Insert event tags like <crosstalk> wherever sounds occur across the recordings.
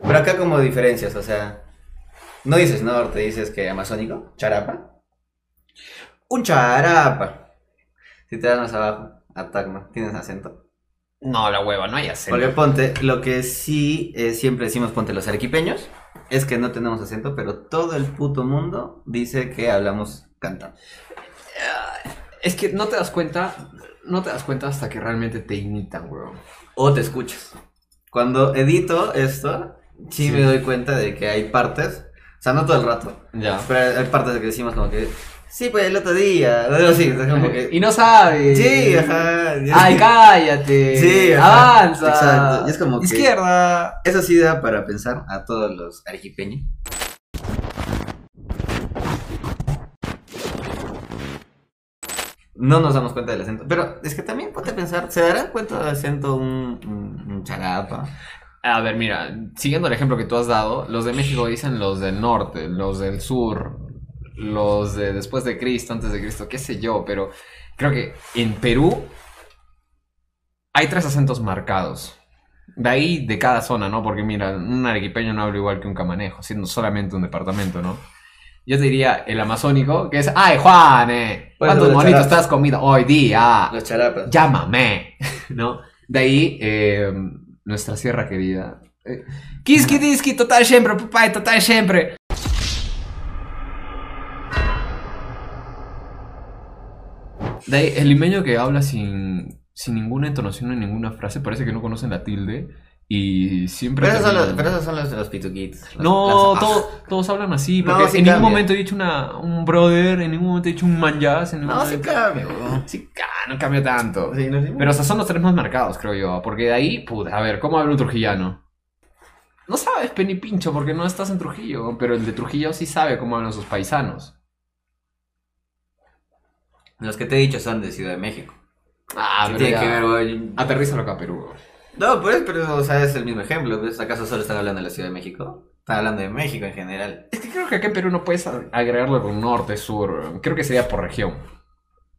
Pero acá como diferencias, o sea, no dices norte, dices que amazónico, charapa. Un charapa. Si te das más abajo, a Tacna, tienes acento. No, la hueva, no hay Porque acento. ponte, lo que sí eh, siempre decimos, ponte los arequipeños, es que no tenemos acento, pero todo el puto mundo dice que hablamos cantando. Es que no te das cuenta, no te das cuenta hasta que realmente te imitan, weón. O te escuchas. Cuando edito esto, sí, Sí. me doy cuenta de que hay partes, o sea, no todo el rato, Ya. pero hay partes de que decimos como que, sí, pues el otro día, o como que... <laughs> Y no sabes. Sí, ajá. Ay, cállate. <laughs> Sí, ajá. Avanza. Exacto. Y es como que- Izquierda. Eso sí da para pensar a todos los arequipeños. No nos damos cuenta del acento. Pero es que también ponte a pensar, ¿se darán cuenta del acento un, un, un charapa? A ver, mira, siguiendo el ejemplo que tú has dado, los de México dicen los del norte, los del sur, los de después de Cristo, antes de Cristo, qué sé yo, pero creo que en Perú hay tres acentos marcados. De ahí de cada zona, ¿no? Porque mira, un arequipeño no habla igual que un camanejo, siendo solamente un departamento, ¿no? Yo te diría el amazónico, que es, ¡ay, Juan! Eh, Bueno, ¿Cuántos de monitos charapas. te has comido hoy día? Los charapas. llámame, <laughs> ¿no? De ahí, eh, nuestra sierra querida. Eh, Kiski diski, total siempre, papá, total siempre. De ahí, el limeño que habla sin, sin ninguna entonación en ninguna frase, parece que no conocen la tilde y siempre... Pero esos son los, pero esos son los de los pituquitos. los- No, las- todo- todos hablan así, No, porque sí en ningún cambia. momento he dicho una, un brother, en ningún momento he dicho un manjas, en ningún No, sí momento... cambia, weón. Sí, no cambia tanto. Sí, no, sí. Pero o sea, son los tres más marcados, creo yo. Porque de ahí, puta, a ver, ¿cómo habla un trujillano? No sabes, Penny Pincho, porque no estás en Trujillo. Pero el de Trujillo sí sabe cómo hablan sus paisanos. Los que te he dicho son de Ciudad de México. Ah, ¿Qué pero tiene ya. que ver, güey? Aterrízalo acá, Perú. No, pues, pero, o sea, es el mismo ejemplo. ¿ves? ¿Acaso solo están hablando de la Ciudad de México? Están hablando de México en general. Es que creo que acá en Perú no puedes agregarlo con norte, sur. Creo que sería por región.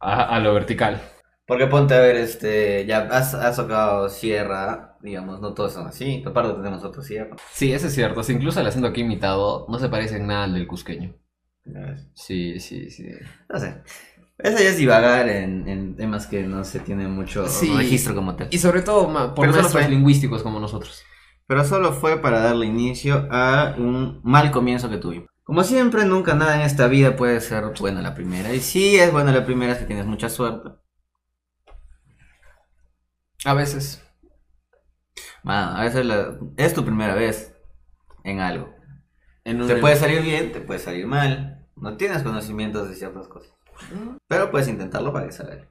A, a lo vertical. Porque ponte a ver, este, ya has, has tocado sierra, digamos, no todos son así. Aparte tenemos otro sierra. Sí, eso es cierto. Incluso el acento aquí imitado no se parece en nada al del cusqueño. Sí, sí, sí. No sé. Eso ya es divagar en, en temas que no se tiene mucho Sí. registro como tal. Y sobre todo ma, por fue- lingüísticos como nosotros. Pero solo fue para darle inicio a un mal comienzo que tuvimos. Como siempre, nunca nada en esta vida puede ser bueno la primera. Y si es bueno la primera si tienes mucha suerte. A veces. Mano, a veces la- es tu primera vez en algo. En un- Te puede salir bien, te puede salir mal. No tienes conocimientos de ciertas cosas. Pero puedes intentarlo para que salga.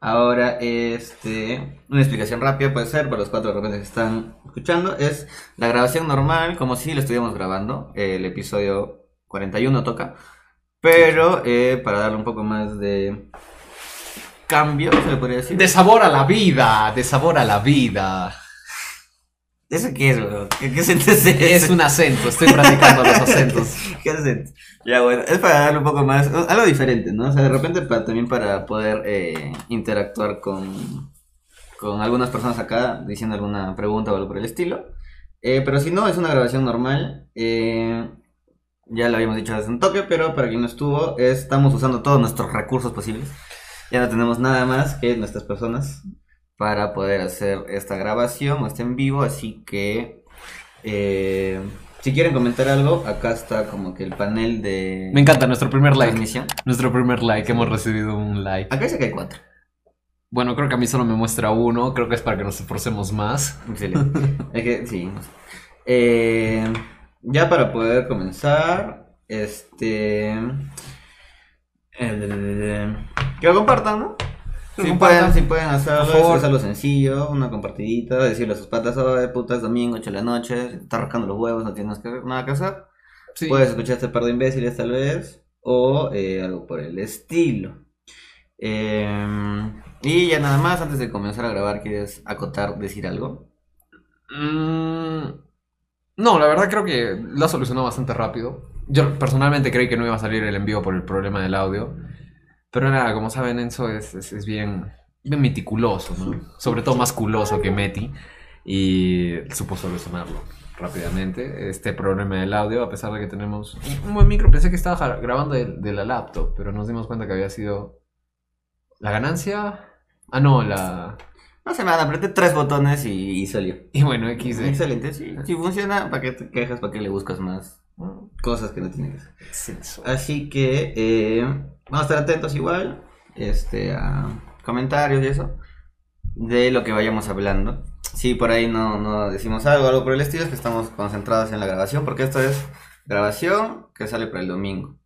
Ahora, este, una explicación rápida puede ser para los cuatro que están escuchando. Es la grabación normal, como si lo estuviéramos grabando. El episodio 41 toca. Pero eh, para darle un poco más de cambio, se le podría decir. De sabor a la vida, de sabor a la vida. ¿Eso qué es, bro? ¿Qué, qué acento es ese? Es un acento, estoy practicando los acentos. <laughs> ¿Qué acento? Ya, bueno, es para darle un poco más, algo diferente, ¿no? O sea, de repente para, también para poder eh, interactuar con, con algunas personas acá, diciendo alguna pregunta o algo por el estilo. Eh, pero si no, es una grabación normal. eh, ya lo habíamos dicho hace un toque, pero para quien no estuvo, estamos usando todos nuestros recursos posibles. Ya no tenemos nada más que nuestras personas para poder hacer esta grabación o este en vivo, así que eh, si quieren comentar algo, acá está como que el panel de Me encanta nuestro primer like. transmisión. Nuestro primer like, hemos recibido un like. Acá dice que hay cuatro. Bueno, creo que a mí solo me muestra uno, creo que es para que nos esforcemos más. Excelente. es que, sí. Eh, ya para poder comenzar, este... eh, que lo compartan, ¿no? Si pueden, si pueden hacerlo, Por favor. sencillo, una compartidita, decirle a sus patas, oye, puta, es domingo, 8 de la noche, te estás rascando los huevos, no tienes que, nada que hacer. Sí. Puedes escuchar este par de imbéciles tal vez, o eh, algo por el estilo. Eh, y ya nada más, antes de comenzar a grabar, ¿quieres acotar, decir algo? Mm, no, la verdad creo que lo ha solucionado bastante rápido. Yo personalmente creí que no iba a salir el envío por el problema del audio. Pero nada, como saben, Enzo es, es, es bien, bien meticuloso, ¿no? Sobre todo más culoso que Meti. Y supo solucionarlo. rápidamente este problema del audio, a pesar de que tenemos un buen micro. Pensé que estaba grabando de, de la laptop, pero nos dimos cuenta que había sido la ganancia. Ah, no, la. No se me van, apreté tres botones y, y salió. Y bueno, XD. Excelente, sí. Si funciona, ¿para qué te quejas? ¿Para qué le buscas más cosas que no tienen que hacer? Así que eh, vamos a estar atentos igual este, a comentarios y eso de lo que vayamos hablando. Si por ahí no, no decimos algo, algo por el estilo, es que estamos concentrados en la grabación, porque esto es grabación que sale para el domingo.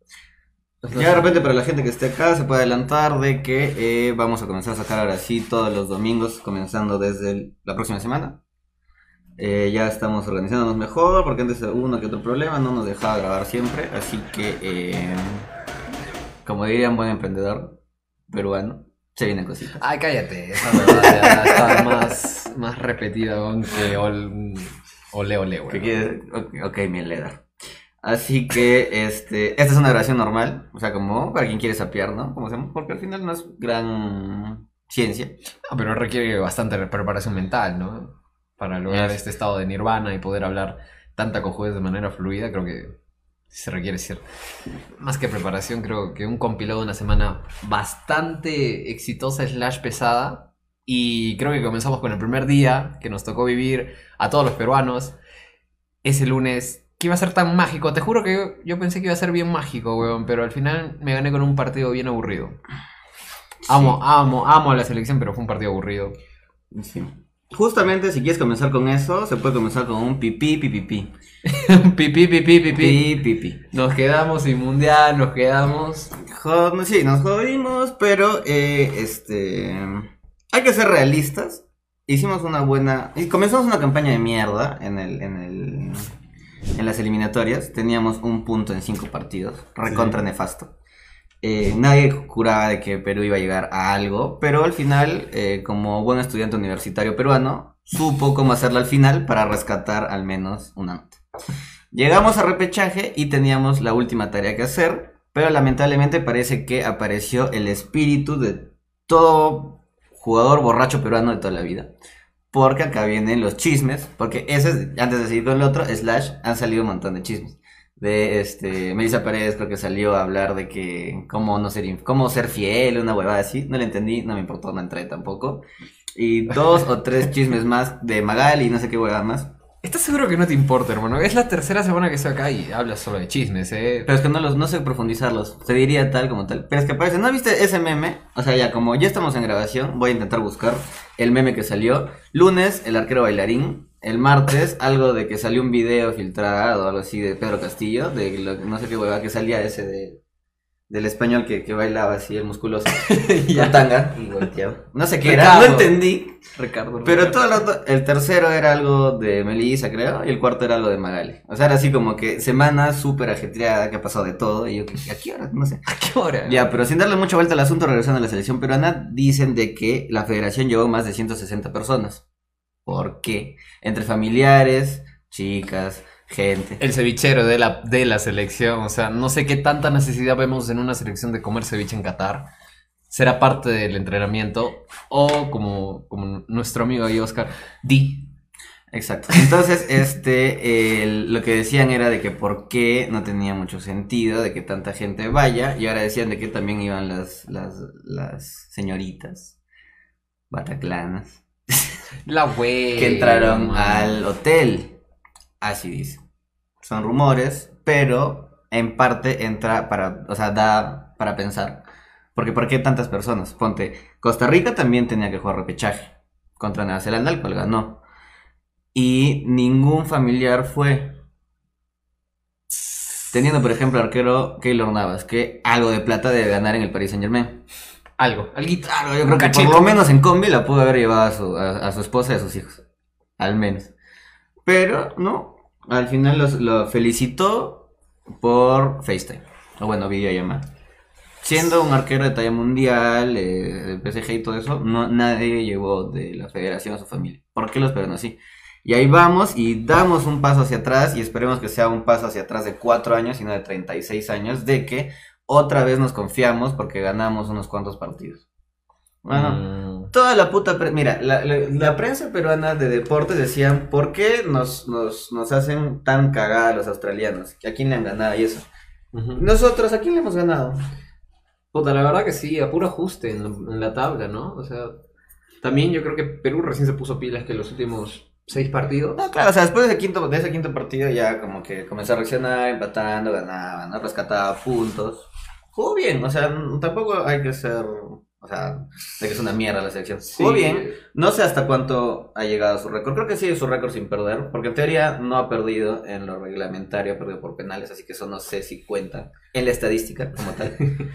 Ya de repente para la gente que esté acá se puede adelantar de que eh, vamos a comenzar a sacar ahora sí todos los domingos, comenzando desde el- la próxima semana. Eh, ya estamos organizándonos mejor, porque antes uno que otro problema no nos dejaba grabar siempre, así que, eh, como diría un buen emprendedor peruano, se vienen cositas. Ay, cállate. Esa verdad estaba más, más repetida que ol- ole ole, ¿Qué weón. quiere? Ok, mi Leda. Así que, este, esta es una grabación normal, o sea, como para quien quiere sapear, ¿no? Como hacemos, porque al final no es gran ciencia. Ah, pero requiere bastante preparación mental, ¿no? Para lograr Es- este estado de nirvana y poder hablar tanta cojudez de manera fluida, creo que se requiere ser más que preparación, creo que un compilado de una semana bastante exitosa slash pesada. Y creo que comenzamos con el primer día que nos tocó vivir a todos los peruanos. Ese lunes que iba a ser tan mágico. Te juro que yo, yo pensé que iba a ser bien mágico, weón. Pero al final me gané con un partido bien aburrido. Amo, amo, amo a la selección, pero fue un partido aburrido. Sí. Justamente, si quieres comenzar con eso, se puede comenzar con un pipí, <laughs> pipí, pipí, pipí, pipí. pipí, pipí. Nos quedamos sin mundial, nos quedamos. Jo- sí, nos jodimos, pero eh, este hay que ser realistas. Hicimos una buena y comenzamos una campaña de mierda en el en el en las eliminatorias. Teníamos un punto en cinco partidos, recontra Sí. nefasto. Eh, nadie juraba de que Perú iba a llegar a algo, pero al final, eh, como buen estudiante universitario peruano, supo cómo hacerlo al final para rescatar al menos una nota. Llegamos a repechaje y teníamos la última tarea que hacer, pero lamentablemente parece que apareció el espíritu de todo jugador borracho peruano de toda la vida. Porque acá vienen los chismes, porque ese es, antes de seguir con el otro, slash, han salido un montón de chismes. De este, Melissa Paredes creo que salió a hablar de que cómo no ser, cómo ser fiel, una huevada así. No le entendí, no me importó, no entré tampoco. Y dos o tres chismes más de Magali y no sé qué huevada más. ¿Estás seguro que no te importa, hermano? Es la tercera semana que estoy acá y hablas solo de chismes, ¿eh? Pero es que no los, no sé profundizarlos. Se diría tal como tal. Pero es que parece, ¿no viste ese meme? O sea, ya como ya estamos en grabación, voy a intentar buscar el meme que salió. Lunes, el arquero bailarín. El martes, <laughs> algo de que salió un video filtrado o algo así de Pedro Castillo. De lo- no sé qué hueva que salía ese de del español que, que bailaba así, el musculoso. <laughs> Con tanga y. No sé qué era, no entendí. Ricardo. Pero todo el, otro- el tercero era algo de Melissa, creo, y el cuarto era algo de Magali. O sea, era así como que semana súper ajetreada, que ha pasado de todo, y yo, ¿a qué hora? No sé. <laughs> ¿A qué hora? Ya, pero sin darle mucha vuelta al asunto, regresando a la selección peruana, dicen de que la federación llevó más de 160 personas. ¿Por qué? Entre familiares, chicas, gente. El cevichero de la, de la selección. O sea, no sé qué tanta necesidad vemos en una selección de comer ceviche en Qatar. Será parte del entrenamiento. O como, como nuestro amigo ahí, Oscar, di. Exacto. Entonces, <laughs> este, el- lo que decían era de que por qué no tenía mucho sentido de que tanta gente vaya, y ahora decían de que también iban las, las, las señoritas bataclanas La wey. <laughs> que entraron al hotel. Así dice. Son rumores, pero en parte entra para, o sea, da para pensar. Porque ¿por qué tantas personas? Ponte, Costa Rica también tenía que jugar repechaje contra Nueva Zelanda, el cual ganó. Y ningún familiar fue. Teniendo, por ejemplo, al arquero Keylor Navas, que algo de plata debe ganar en el Paris Saint Germain. Algo. Claro, yo creo que por lo menos en combi la pudo haber llevado a su, a, a su esposa y a sus hijos. Al menos. Pero, no. Al final los, lo felicitó por FaceTime. O bueno, videollamada. Siendo un arquero de talla mundial, eh, de PSG y todo eso, no, nadie llevó de la federación a su familia. ¿Por qué los peruanos así? Y ahí vamos y damos un paso hacia atrás y esperemos que sea un paso hacia atrás de 4 años y no de 36 años, de que otra vez nos confiamos porque ganamos unos cuantos partidos. Bueno, Mm, Toda la puta... pre- Mira, la, la- la prensa peruana de deportes decían, ¿por qué nos, nos, nos hacen tan cagada los australianos? ¿A quién le han ganado y eso? Nosotros, ¿a quién le hemos ganado? Puta, la verdad que sí, a puro ajuste en, en la tabla, ¿no? O sea, también yo creo que Perú recién se puso pilas que los últimos seis partidos. No, claro, o sea, después de ese quinto, de ese quinto partido ya como que comenzó a reaccionar, empatando, ganaba, ¿no? Rescataba puntos. Jugó bien, o sea, tampoco hay que ser, o sea, de que es una mierda la selección. Sí. bien, no sé hasta cuánto ha llegado a su récord. Creo que sigue su récord sin perder, porque en teoría no ha perdido en lo reglamentario, ha perdido por penales, así que eso no sé si cuenta en la estadística como tal. <laughs>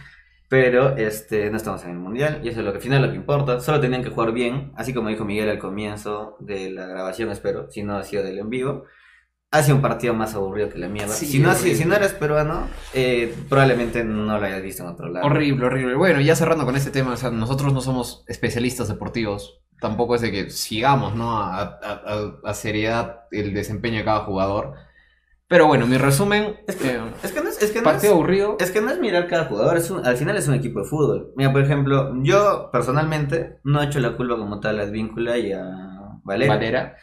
Pero este, no estamos en el mundial y eso es lo que al final lo que importa. Solo tenían que jugar bien, así como dijo Miguel al comienzo de la grabación, espero, si no ha sido del en vivo. Ha sido un partido más aburrido que la mierda. Sí, si, no, si, si no eres peruano, eh, probablemente no lo hayas visto en otro lado. Horrible, horrible. Bueno, ya cerrando con este tema, o sea, nosotros no somos especialistas deportivos. Tampoco es de que sigamos, ¿no? A, a- a- a seriedad el desempeño de cada jugador. Pero bueno, mi resumen. Es que, eh, es que no es, es que no es- partido aburrido. Es que no es mirar cada jugador, es un- al final es un equipo de fútbol. Mira, por ejemplo, yo personalmente no he hecho la culpa como tal a Advíncula y a Valera. Valera.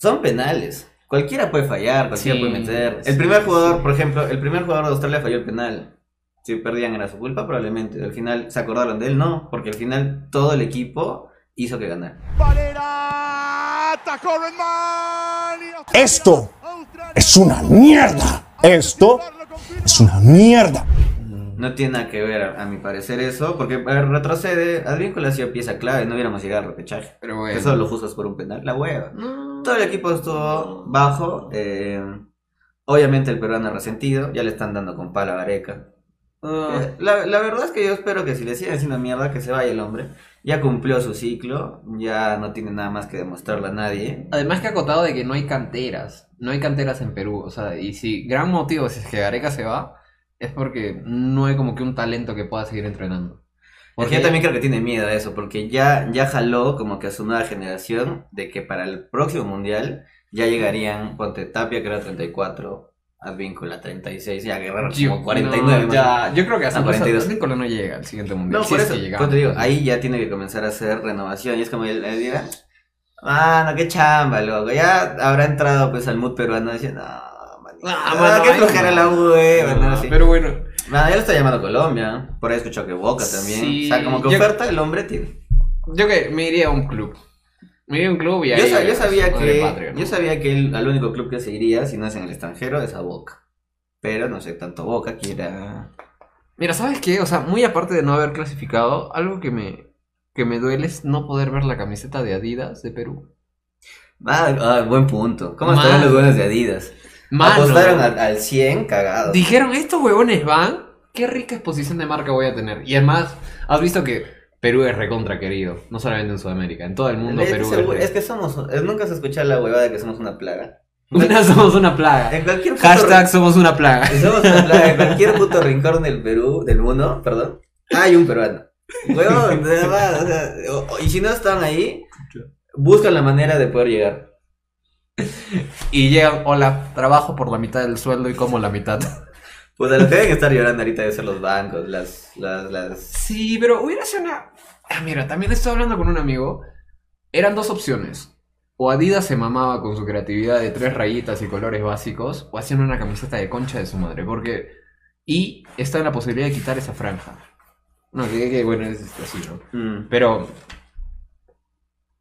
Son penales. Cualquiera puede fallar, cualquiera Sí, puede meter. sí, El primer sí. jugador, por ejemplo, el primer jugador de Australia falló el penal. Si perdían era su culpa, probablemente. Al final se acordaron de él, no, porque al final todo el equipo hizo que ganara. Valera, atacó Redman. y Esto es una mierda. Esto es una mierda. No tiene nada que ver, a, a mi parecer, eso, porque a ver, retrocede. Advíncula ha sido pieza clave, no hubiéramos llegado al repechaje. Pero bueno. Solo lo juzgas por un penal, la hueva. No. Todo el equipo estuvo bajo. eh, obviamente el peruano resentido. Ya le están dando con pala a Gareca. Ah, Eh, La, la verdad es que yo espero que si le siguen haciendo mierda, que se vaya el hombre. Ya cumplió su ciclo. Ya no tiene nada más que demostrarle a nadie. Además que ha acotado de que no hay canteras. No hay canteras en Perú. O sea, y si gran motivo si es que Gareca se va, es porque no hay como que un talento que pueda seguir entrenando. Porque yo también creo que tiene miedo a eso. Porque ya, ya jaló como que a su nueva generación. De que para el próximo mundial ya llegarían. Ponte Tapia, que era 34. Advíncula 36. Ya Guerrero Yo- como 49. no, ya, yo creo que hasta Ah, 42. Advíncula no llega al siguiente mundial. No, por es eso, que llega. pues te digo, ahí ya tiene que comenzar a hacer renovación. Y es como él, él diga, mano, qué chamba, loco. Ya habrá entrado pues al mood peruano diciendo, no, Ah, ah, mano, qué flojera la No, bueno, así. Pero bueno, ya lo está llamando Colombia. Por ahí escuchó que Boca también. Sí, o sea, como que yo- oferta el hombre tiene. yo que me iría a un club. Me iría a un club y ahí. Yo, sa- yo sabía que, patria, ¿no? yo sabía que el, al único club que se iría, si no es en el extranjero, es a Boca. Pero no sé, tanto Boca quiera. Mira, ¿sabes qué? O sea, muy aparte de no haber clasificado, algo que me, que me duele es no poder ver la camiseta de Adidas de Perú. Ah, ah, buen punto. ¿Cómo Mano. estarán los buenos de Adidas? Mano, Apostaron al, al 100 cagados. Dijeron, estos huevones van, qué rica exposición de marca voy a tener. Y además, has visto que Perú es recontra querido, no solamente en Sudamérica, en todo el mundo Es, Perú es, es que somos. es- nunca se escucha la huevada de que somos una plaga. <laughs> Una somos una plaga. En cualquier puto Hashtag somos una plaga. <laughs> Somos una plaga. En cualquier <laughs> puto rincón del Perú, del mundo, perdón, hay un peruano. Huevón, de verdad. o sea, y si no están ahí, buscan la manera de poder llegar. Y llegan, hola, trabajo por la mitad del sueldo y como la mitad. Pues a lo que deben estar llorando ahorita deben ser los bancos, las. las, las... Sí, pero hubiera sido una... Ah, mira, también estoy hablando con un amigo. Eran dos opciones. O Adidas se mamaba con su creatividad de tres rayitas y colores básicos, o hacían una camiseta de concha de su madre, porque... Y está en la posibilidad de quitar esa franja. No, que, que, bueno, es así, ¿no? Mm. Pero...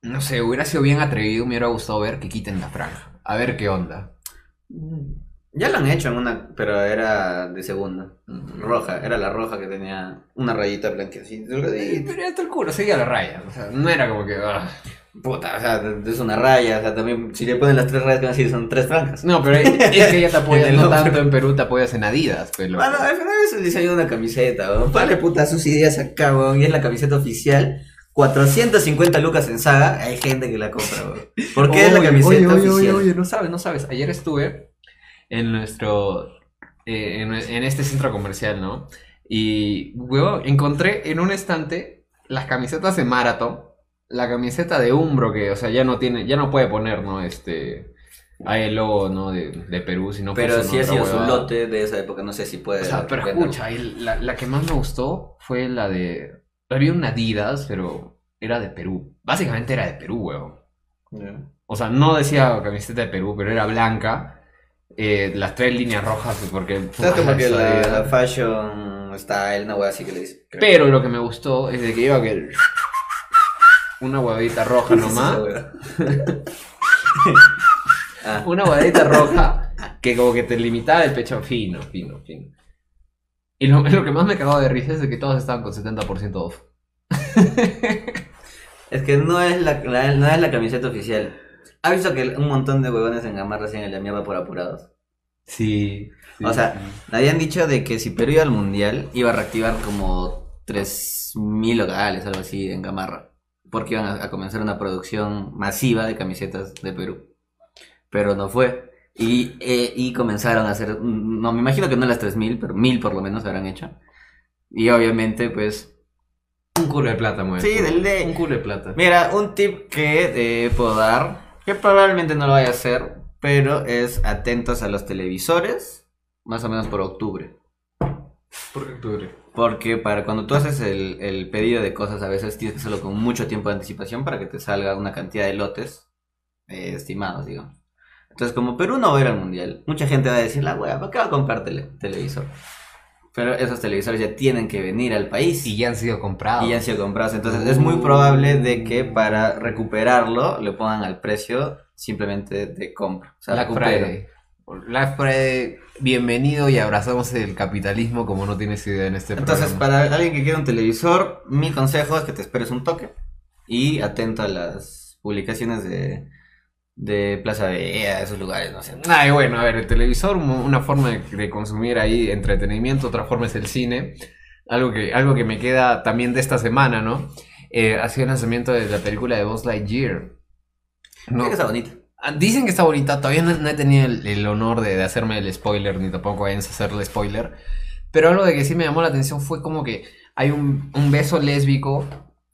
No sé, hubiera sido bien atrevido, me hubiera gustado ver que quiten la franja. A ver qué onda. Ya lo han hecho en una, pero era de segunda. Roja, era la roja que tenía una rayita blanca así. Pero hasta el culo, seguía la raya. O sea, no era como que... ah. Puta, o sea, es una raya, o sea, también si le ponen las tres rayas que van a decir son tres franjas. No, pero es que ya te <laughs> apoyas, no tanto en Perú, te apoyas en Adidas, pero... Bueno, al final es el diseño de una camiseta, weón. Ponle puta sus ideas acá, weón, y es la camiseta oficial. 450 lucas en saga, hay gente que la compra, weón. ¿Por qué es la camiseta oye, oye, oficial? Oye, oye, no sabes, no sabes. Ayer estuve en nuestro... eh, en, en este centro comercial, ¿no? Y, huevo, encontré en un estante las camisetas de Marathon, la camiseta de Umbro, que, o sea, ya no tiene, ya no puede poner, ¿no? Este... Ahí el logo, ¿no? De, de Perú, si no Pero sí ha sido su lote de esa época, no sé si puede. O sea, pero escucha, la, la que más me gustó fue la de. Había una Adidas, pero era de Perú. Básicamente era de Perú, weón. O sea, no decía camiseta de Perú, pero era blanca. Eh, las tres líneas rojas, porque. ¿Sabes como que la, la fashion style, una wea así que le dice? Pero lo que me gustó es de que iba que. Una huevita roja <laughs> nomás. <laughs> Ah, Una huevita roja que como que te limitaba el pecho fino, fino, fino. Y lo, <laughs> lo que más me cagaba de risa es de que todos estaban con 70% off. es que no es la, la- no es la camiseta oficial. ¿Has visto que un montón de huevones en Gamarra hacían la mierda por apurados? Sí. O sea, habían dicho de que si Perú iba al mundial, iba a reactivar como 3.000 locales, algo así, en Gamarra. Porque iban a, a comenzar una producción masiva de camisetas de Perú. Pero no fue. Y, eh, y comenzaron a hacer, mm, no me imagino que no las 3.000, pero 1.000 por lo menos habrán hecho. Y obviamente, pues, Un culo de plata, mueve. Sí, del de- Un culo de plata. Mira, un tip que eh, puedo dar, que probablemente no lo vaya a hacer, pero es atentos a los televisores, más o menos por octubre. ¿Por qué octubre? Porque para cuando tú haces el, el pedido de cosas, a veces tienes que hacerlo con mucho tiempo de anticipación para que te salga una cantidad de lotes eh, estimados, digamos. Entonces, como Perú no va a ir al mundial, mucha gente va a decir, la wea, ¿para qué va a comprar tele- televisor? Pero esos televisores ya tienen que venir al país Y ya han sido comprados. y ya han sido comprados. Entonces es muy probable de que para recuperarlo le pongan al precio simplemente de compra. O sea, Black. Friday. Black Friday, bienvenido y abrazamos el capitalismo como no tienes idea en este Entonces, programa. para alguien que quiera un televisor, mi consejo es que te esperes un toque y atento a las publicaciones de, de Plaza Vea, esos lugares, no sé. Ay, bueno, a ver, el televisor, una forma de, de consumir ahí entretenimiento, otra forma es el cine. Algo que, algo que me queda también de esta semana, ¿no? Eh, ha sido el lanzamiento de la película de Buzz Lightyear. No, Creo que está bonito. ah, Dicen que está bonita, todavía no, no he tenido el, el honor de, de hacerme el spoiler, ni tampoco vayan a hacerle spoiler. Pero algo de que sí me llamó la atención fue como que hay un, un beso lésbico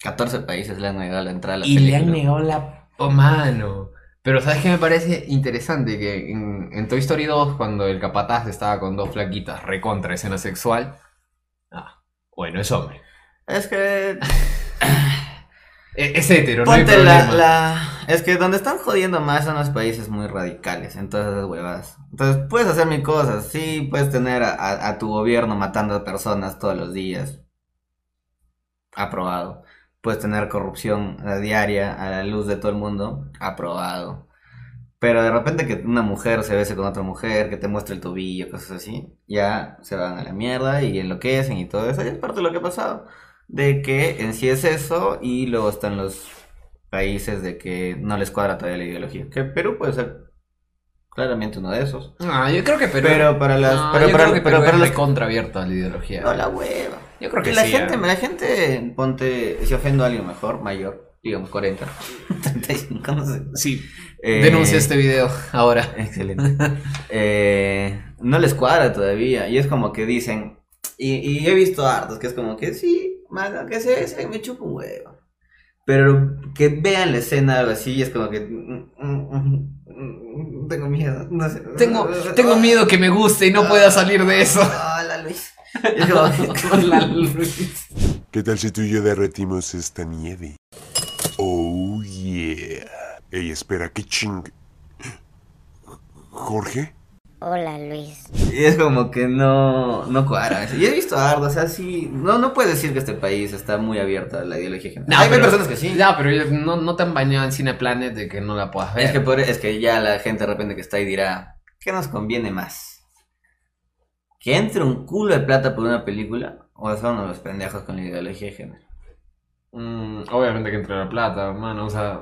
14 países le han negado la entrada a la y le han negado la oh, mano. Pero ¿sabes qué me parece interesante? Que en, en Toy Story 2, cuando el capataz estaba con dos flaquitas recontra escena sexual. Ah, bueno, es hombre. Es que <coughs> E- Es, hetero, no hay Ponte la, Es que donde están jodiendo más son los países muy radicales, en todas esas huevadas. Entonces, puedes hacer mil cosas, sí, puedes tener a, a- a tu gobierno matando a personas todos los días. Aprobado. Puedes tener corrupción diaria a la luz de todo el mundo. Aprobado. Pero de repente que una mujer se bese con otra mujer, que te muestre el tobillo, cosas así, ya se van a la mierda y enloquecen y todo eso. Y es parte de lo que ha pasado. De que en sí es eso y luego están los países de que no les cuadra todavía la ideología. Que Perú puede ser claramente uno de esos. Ah, yo creo que Perú. Pero para las... No, pero yo para, creo que pero Perú para es los... recontra abierta a la ideología. No, la hueva. Yo creo que Que la sí, gente, ah. la gente, ponte, si ofendo a alguien mejor, mayor, digamos 40, 35, <laughs> no sé. Sí, Eh, denuncia este video ahora. Excelente. Eh, no les cuadra todavía. Y es como que dicen. Y, y he visto hartos que es como que sí, mano, que se, se me chupa un huevo. Pero que vean la escena algo así y es como que. mm, mm, mm, Tengo miedo. No sé. Tengo, tengo miedo que me guste y no pueda salir de eso. Hola Luis. <laughs> Hola, Luis. ¿Qué tal si tú y yo derretimos esta nieve? Oh, yeah. Ey, espera, qué ching... ¿Jorge? Hola Luis. Y es como que no, no cuadra. Y he visto harto, o sea, sí. No, no puedes decir que este país está muy abierto a la ideología general. No, hay, pero- personas que sí. Ya, pero no, no te han bañado en Cineplanet de que no la puedas ver. Es que, por- es que ya la gente de repente que está ahí dirá, ¿qué nos conviene más? ¿Que entre un culo de plata por una película? ¿O son unos pendejos con la ideología de género? Mm, obviamente que entre la plata, mano. O sea,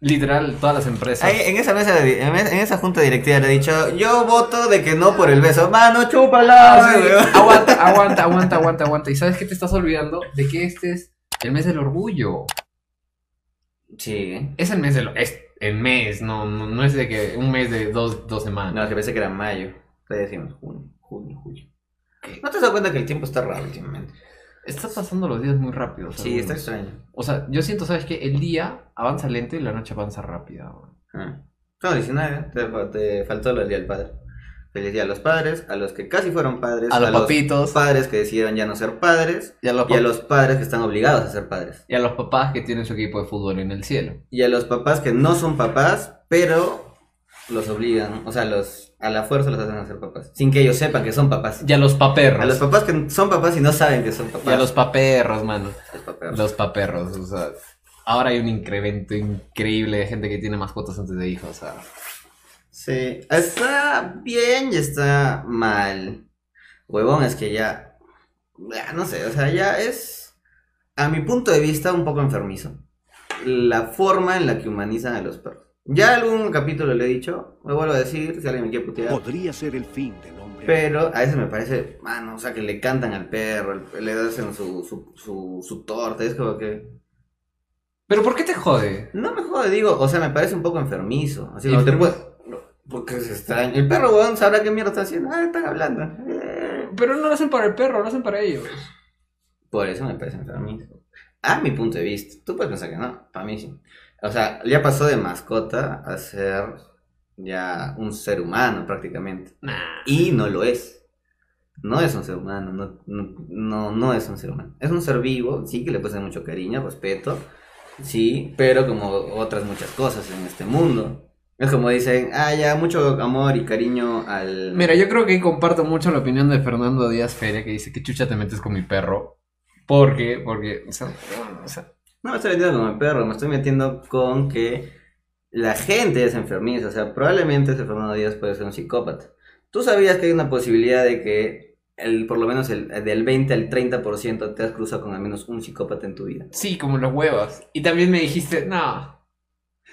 literal, todas las empresas. Ahí, en esa mesa, en esa junta directiva le he dicho, yo voto de que no por el beso. Mano, chúpala. Ah, sí, weón". <laughs> aguanta, aguanta, aguanta, aguanta, aguanta. ¿Y sabes qué te estás olvidando? De que este es el mes del orgullo. Sí. Es el mes del es el mes, no, no, no es de que un mes de dos, dos semanas. No, que pensé que era mayo. Todavía decimos junio, junio, julio. ¿Qué? ¿No te has dado cuenta que el tiempo está raro últimamente? Está pasando los días muy rápido. Sí, ¿sabes? está extraño. O sea, yo siento, ¿sabes qué? El día avanza lento y la noche avanza rápida. Ah. No, 19, te, te faltó del día del padre. Feliz día a los padres, a los que casi fueron padres, A los papitos. padres que decidieron ya no ser padres, Y a los, y a los padres que están obligados a ser padres. y a los papás que tienen su equipo de fútbol en el cielo. Y a los papás que no son papás, pero los obligan, o sea, los a la fuerza los hacen hacer papás, sin que ellos sepan que son papás. Y a los paperros. A los papás que son papás y no saben que son papás. Y a los paperros, mano. Los paperros. Los paperros, o sea. Ahora hay un incremento increíble de gente que tiene mascotas antes de hijos, o sea. Sí, está bien y está mal. Huevón, es que ya, ya, no sé, o sea, ya es, a mi punto de vista, un poco enfermizo. La forma en la que humanizan a los perros. Ya algún capítulo le he dicho, me vuelvo a decir, si alguien me quiere putear. Podría ser el fin del hombre. Pero a veces me parece, mano, o sea, que le cantan al perro, le hacen su, su, su, su torta, es como que... ¿Pero por qué te jode? No me jode, digo, o sea, me parece un poco enfermizo. Así como te puede- Porque es extraño. El perro, weón, sabrá qué mierda está haciendo. Ah, están hablando. Eh. Pero no lo hacen para el perro, lo hacen para ellos. Por eso me parece enfermizo. A mi punto de vista. Tú puedes pensar que no, para mí sí. O sea, ya pasó de mascota a ser ya un ser humano prácticamente. Nah. Y no lo es. No es un ser humano, no, no, no, es un ser humano. Es un ser vivo, sí que le dar mucho cariño, respeto, sí, pero como otras muchas cosas en este mundo. Es como dicen, ah, ya, mucho amor y cariño al... Mira, yo creo que comparto mucho la opinión de Fernando Díaz Feria, que dice que chucha te metes con mi perro. ¿Por qué? Porque, o sea, o sea, No me estoy metiendo con el perro, me estoy metiendo con que la gente es enfermiza. O sea, probablemente ese Fernando Díaz puede ser un psicópata. ¿Tú sabías que hay una posibilidad de que el, por lo menos el, del 20 al 30% te has cruzado con al menos un psicópata en tu vida? sí, como los huevos. Y también me dijiste, no.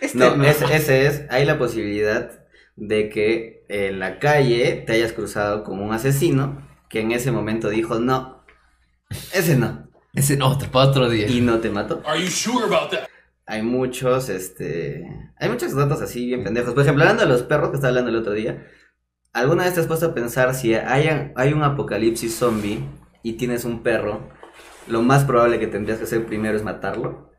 Este No, no. ese, ese es, hay la posibilidad de que en la calle te hayas cruzado con un asesino que en ese momento dijo, no, ese no, Ese no, otro, para otro día. y no te mató. Hay muchos, este, hay muchos datos así bien pendejos. Por ejemplo, hablando de los perros que estaba hablando el otro día, ¿alguna vez te has puesto a pensar si hay, hay un apocalipsis zombie y tienes un perro? Lo más probable que tendrías que hacer primero es matarlo.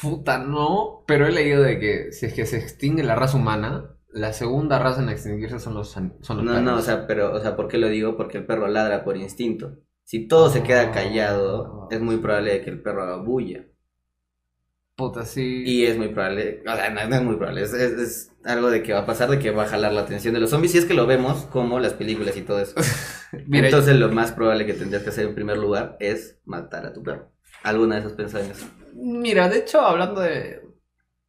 Puta, no. Pero he leído de que si es que se extingue la raza humana, la segunda raza en extinguirse son los, son los No, perros. no, o sea, pero, o sea, ¿por qué lo digo? Porque el perro ladra por instinto. Si todo se queda Ah. callado, es muy probable que el perro haga bulla. Puta, sí. Y es muy probable, o sea, no, no es muy probable, es, es- es algo de que va a pasar, de que va a jalar la atención de los zombies, si es que lo vemos como las películas y todo eso. <laughs> Mira, Entonces lo más probable que tendrías que hacer en primer lugar es matar a tu perro. ¿Alguna pensado en eso? Mira, de hecho, hablando de.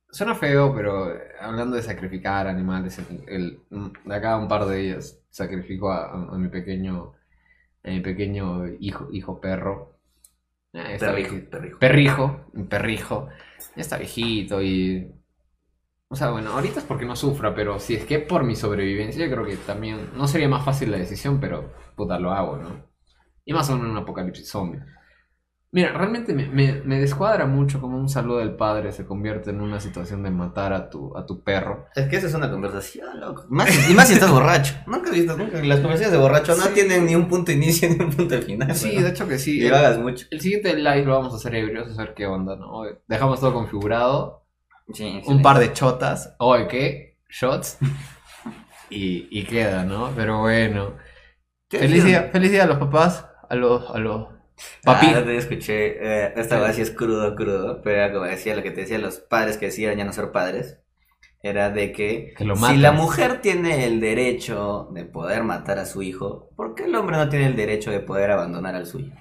Suena feo, pero eh, hablando de sacrificar animales, el, el- de acá un par de ellos sacrificó a, a- a mi pequeño. A mi pequeño hijo, hijo perro. Ah, está Perrijo, viejito. perrijo. Perrijo, un perrijo. Ya está viejito y. O sea, bueno, ahorita es porque no sufra, pero si es que por mi sobrevivencia, yo creo que también. No sería más fácil la decisión, pero puta, lo hago, ¿no? Y más aún en un apocalipsis zombie. Mira, realmente me, me- me descuadra mucho como un saludo del padre se convierte en una situación de matar a tu, a tu perro. Es que esa es una conversación, loco. Más, y más si estás borracho. <laughs> Nunca has visto, nunca. Las conversaciones de borracho no tienen ni un punto de inicio ni un punto de final. Sí, de hecho que sí. Y El, hagas mucho. el siguiente live lo vamos a hacer ebrios, a ver qué onda, ¿no? Dejamos todo configurado, Sí, un par de chotas, oye, ¿qué? Shots. <laughs> Y, y queda, ¿no? Pero bueno. Feliz día, feliz día a los papás, a los, a los papi. Ah, te escuché. eh, esta vez sí es crudo, crudo. Pero como decía lo que te decían los padres que decían ya no ser padres. Era de que, Que lo si la mujer tiene el derecho de poder matar a su hijo, ¿por qué el hombre no tiene el derecho de poder abandonar al suyo?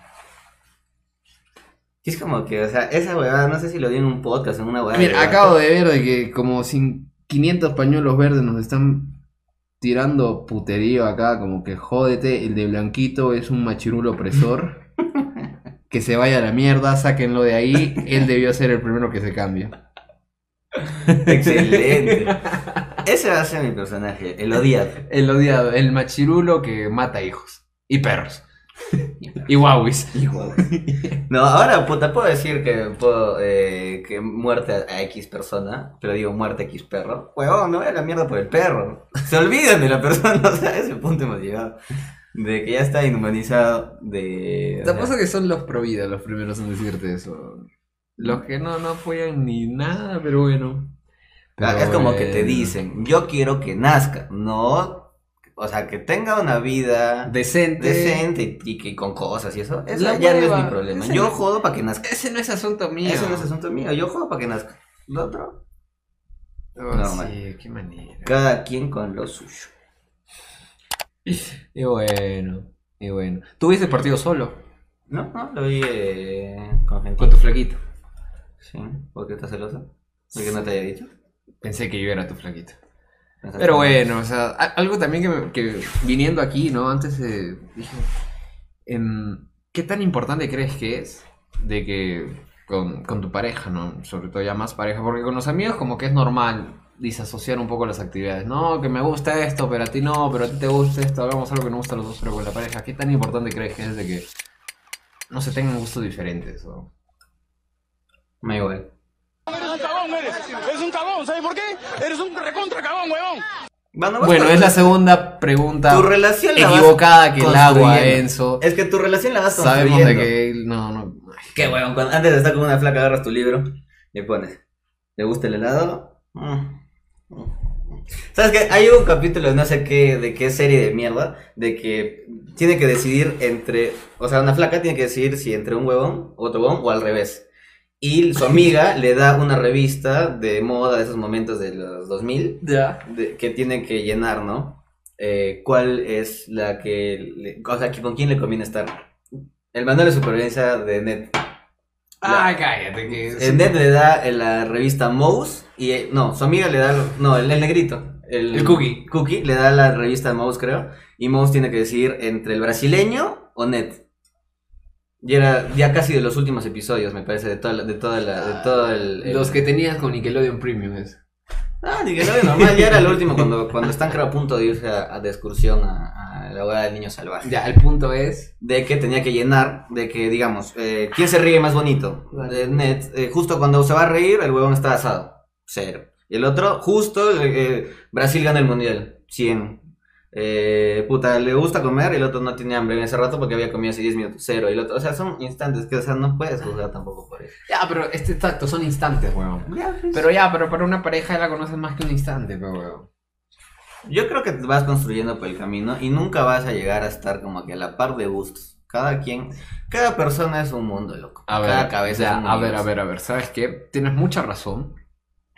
Y es como que, o sea, esa huevada, no sé si lo vi en un podcast, en una huevada. Mira, acabo de ver de que como sin 500 pañuelos verdes nos están tirando puterío acá, como que jódete, el de blanquito es un machirulo opresor. <laughs> que se vaya a la mierda, sáquenlo de ahí. Él debió ser el primero que se cambia. Excelente. Ese va a ser mi personaje, el odiado. El odiado, el machirulo que mata hijos y perros. y guauis. No, ahora puta, puedo decir que puedo eh, que muerte a, a X persona, pero digo muerte a X perro. Huevón, no voy a la mierda por el perro. Se olvidan de la persona, <laughs> o sea, a ese punto hemos llegado. De que ya está inhumanizado, de... Te pasa que son los pro vida los primeros en decirte eso. Los que no, no apoyan ni nada, pero bueno. Pero es como que te dicen, yo quiero que nazca, no o sea, que tenga una vida Decente. decente y, que con cosas y eso, eso La ya no es mi problema. Ese Yo no- jodo para que nazca. Ese no es asunto mío. Eso no es asunto mío, yo jodo para que nazca. Lo otro, Oh, Normal. Sí, qué manera. cada quien con lo suyo. <laughs> Y bueno, y bueno. ¿Tú viste el partido solo? No, no, lo vi eh, con gente. Con tu flaquito. Sí, ¿por qué estás celoso? ¿De que no te haya dicho? Pensé que yo era tu flaquito. ¿Pensaste Pero bueno, o sea, algo también que, me- que viniendo aquí, ¿no? Antes eh, dije, em, ¿qué tan importante crees que es de que con, con tu pareja, ¿no? Sobre todo ya más pareja, porque con los amigos como que es normal disasociar un poco las actividades. No, que me gusta esto, pero a ti no, pero a ti te gusta esto, hagamos algo que nos gusta a los dos, pero con la pareja, ¿qué tan importante crees que es de que no se tengan gustos diferentes? o- Me igual. Eres un cagón, eres. Eres un cagón, ¿sabes por qué? Eres un recontra cagón, huevón. Bueno, es la segunda pregunta Tu relación la equivocada que el agua. Enzo. Es que tu relación la vas Sabemos construyendo. de que él- no, no. Qué bueno, cuando antes de estar con una flaca agarras tu libro y pones, ¿te gusta el helado? Mm. ¿Sabes qué? Hay un capítulo de no sé qué, de qué serie de mierda, de que tiene que decidir entre, o sea, una flaca tiene que decidir si entre un huevón, otro huevón o al revés. Y su amiga <laughs> le da una revista de moda de esos momentos de los 2000 Ya. de- que tienen que llenar, ¿no? Eh, ¿Cuál es la que, le- o sea, con quién le conviene estar? El manual de supervivencia de Ned. Ay, cállate, que. Eh, Ned le da en la revista Mouse y eh, no, su amiga le da, no, el, el negrito. El, El Cookie. Cookie le da la revista Mouse, creo. Y Mouse tiene que decidir entre el brasileño o Ned. Y era ya casi de los últimos episodios, me parece, de toda la, de toda la, de todo el, el- Los que tenías con Nickelodeon Premium es. Ah, ni que lo de normal, ya era el último cuando, cuando están creo a punto de irse a, a de excursión a, a la boda del niño salvaje. Ya, el punto es. De que tenía que llenar, de que digamos, eh, ¿quién se ríe más bonito? Vale. Eh, Ned, eh, justo cuando se va a reír, el huevón está asado. Cero. Y el otro, justo, eh, eh, Brasil gana el mundial. 100. Eh, puta, le gusta comer y el otro no tiene hambre en ese rato porque había comido hace 10 minutos. Cero. Y el otro, o sea, son instantes que, o sea, no puedes juzgar tampoco por eso. Ya, pero este exacto, son instantes, weón. Pero ya, pero para una pareja la conoces más que un instante, pero weón. Yo creo que te vas construyendo por el camino y nunca vas a llegar a estar como que a la par de gustos. Cada quien, cada persona es un mundo, loco. A ver, cada cabeza ya, es un a ver, a ver, a ver, ¿sabes qué? Tienes mucha razón.